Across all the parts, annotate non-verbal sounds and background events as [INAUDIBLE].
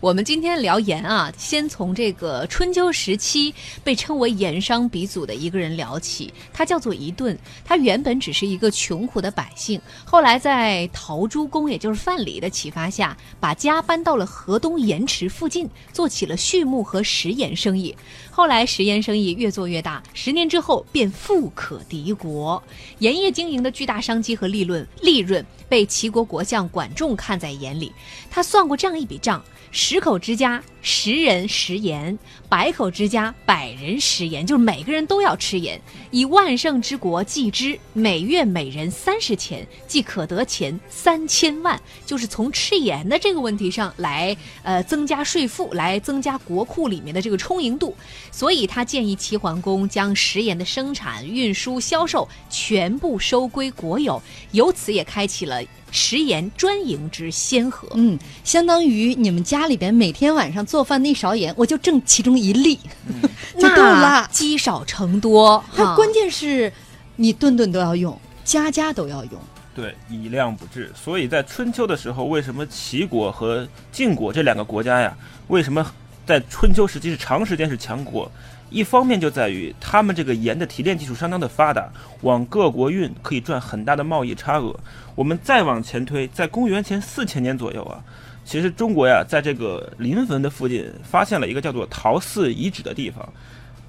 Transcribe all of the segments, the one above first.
我们今天聊盐啊，先从这个春秋时期被称为盐商鼻祖的一个人聊起，他叫做一顿。他原本只是一个穷苦的百姓，后来在陶朱公，也就是范蠡的启发下，把家搬到了河东盐池附近，做起了畜牧和食盐生意。后来食盐生意越做越大，十年之后便富可敌国。盐业经营的巨大商机和利润，利润被齐国国相管仲看在眼里。他算过这样一笔账。十口之家，十人食盐；百口之家，百人食盐。就是每个人都要吃盐。以万乘之国计之，每月每人三十钱，即可得钱三千万。就是从吃盐的这个问题上来，呃，增加税负，来增加国库里面的这个充盈度。所以他建议齐桓公将食盐的生产、运输、销售全部收归国有，由此也开启了。食盐专营之先河，嗯，相当于你们家里边每天晚上做饭那勺盐，我就挣其中一粒，[LAUGHS] 就够了。积少成多，它关键是，你顿顿都要用，家家都要用。对，以量不治。所以在春秋的时候，为什么齐国和晋国这两个国家呀？为什么在春秋时期是长时间是强国？一方面就在于他们这个盐的提炼技术相当的发达，往各国运可以赚很大的贸易差额。我们再往前推，在公元前四千年左右啊，其实中国呀，在这个临汾的附近发现了一个叫做陶寺遗址的地方。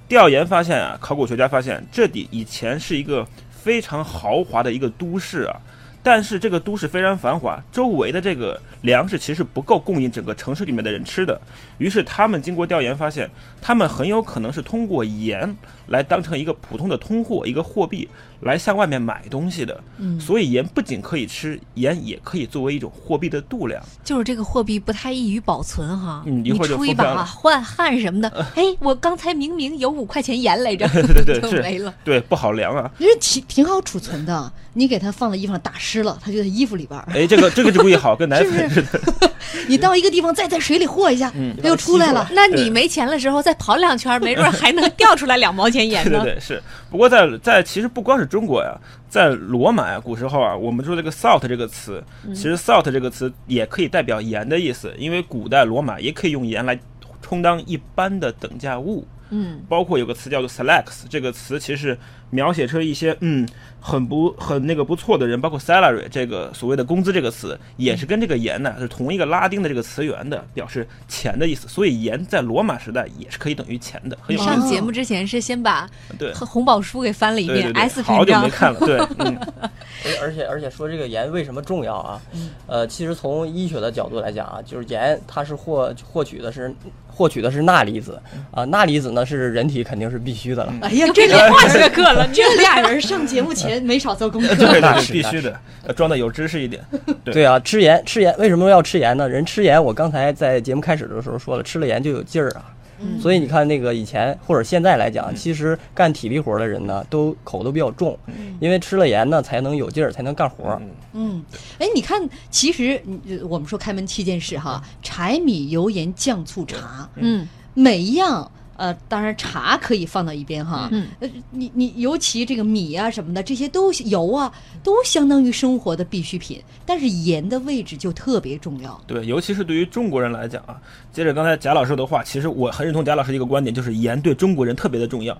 调研发现啊，考古学家发现这里以前是一个非常豪华的一个都市啊。但是这个都市非常繁华，周围的这个粮食其实不够供应整个城市里面的人吃的。于是他们经过调研发现，他们很有可能是通过盐来当成一个普通的通货、一个货币来向外面买东西的。嗯，所以盐不仅可以吃，盐也可以作为一种货币的度量。就是这个货币不太易于保存哈。嗯，一会儿就出一把换汗什么的。[LAUGHS] 哎，我刚才明明有五块钱盐来着，[LAUGHS] 对对对，[LAUGHS] 就没了。对，不好量啊。因为挺挺好储存的，你给它放在衣服上打湿。了，它就在衣服里边儿。哎，这个这个就故意好，跟奶粉 [LAUGHS] 似的。[LAUGHS] 你到一个地方，再在水里和一下，它又出来了。那你没钱的时候，再跑两圈，没准还能掉出来两毛钱盐呢。[LAUGHS] 对对对，是。不过在在其实不光是中国呀，在罗马呀，古时候啊，我们说这个 salt 这个词，其实 salt 这个词也可以代表盐的意思，因为古代罗马也可以用盐来充当一般的等价物。嗯，包括有个词叫做 selects，这个词其实描写出一些嗯很不很那个不错的人，包括 salary 这个所谓的工资这个词，也是跟这个盐呢是同一个拉丁的这个词源的，表示钱的意思。所以盐在罗马时代也是可以等于钱的。很有上节目之前是先把对 [LAUGHS] 红宝书给翻了一遍，S 好久没看了，对。[LAUGHS] 而且而且说这个盐为什么重要啊？呃，其实从医学的角度来讲啊，就是盐它是获获取的是获取的是钠离子啊，钠离子呢是人体肯定是必须的了。哎呀，[LAUGHS] 这个化学课了，这俩人上节目前没少做功课。[LAUGHS] 对对，必须的，装的有知识一点。[LAUGHS] 对啊，吃盐吃盐为什么要吃盐呢？人吃盐，我刚才在节目开始的时候说了，吃了盐就有劲儿啊。所以你看，那个以前或者现在来讲，其实干体力活的人呢，都口都比较重，因为吃了盐呢，才能有劲儿，才能干活。嗯，哎，你看，其实我们说开门七件事哈，柴米油盐酱醋茶，嗯，每一样。呃，当然茶可以放到一边哈。嗯。呃，你你尤其这个米啊什么的，这些都油啊，都相当于生活的必需品。但是盐的位置就特别重要。对，尤其是对于中国人来讲啊。接着刚才贾老师的话，其实我很认同贾老师一个观点，就是盐对中国人特别的重要。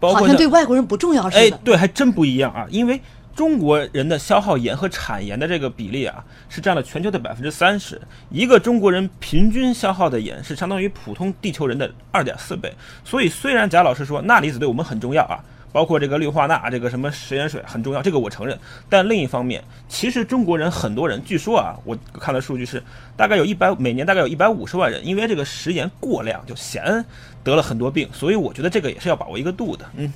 好像对外国人不重要似的。哎，对，还真不一样啊，因为。中国人的消耗盐和产盐的这个比例啊，是占了全球的百分之三十。一个中国人平均消耗的盐是相当于普通地球人的二点四倍。所以，虽然贾老师说钠离子对我们很重要啊，包括这个氯化钠、这个什么食盐水很重要，这个我承认。但另一方面，其实中国人很多人，据说啊，我看的数据是，大概有一百每年大概有一百五十万人，因为这个食盐过量就咸得了很多病。所以，我觉得这个也是要把握一个度的，嗯。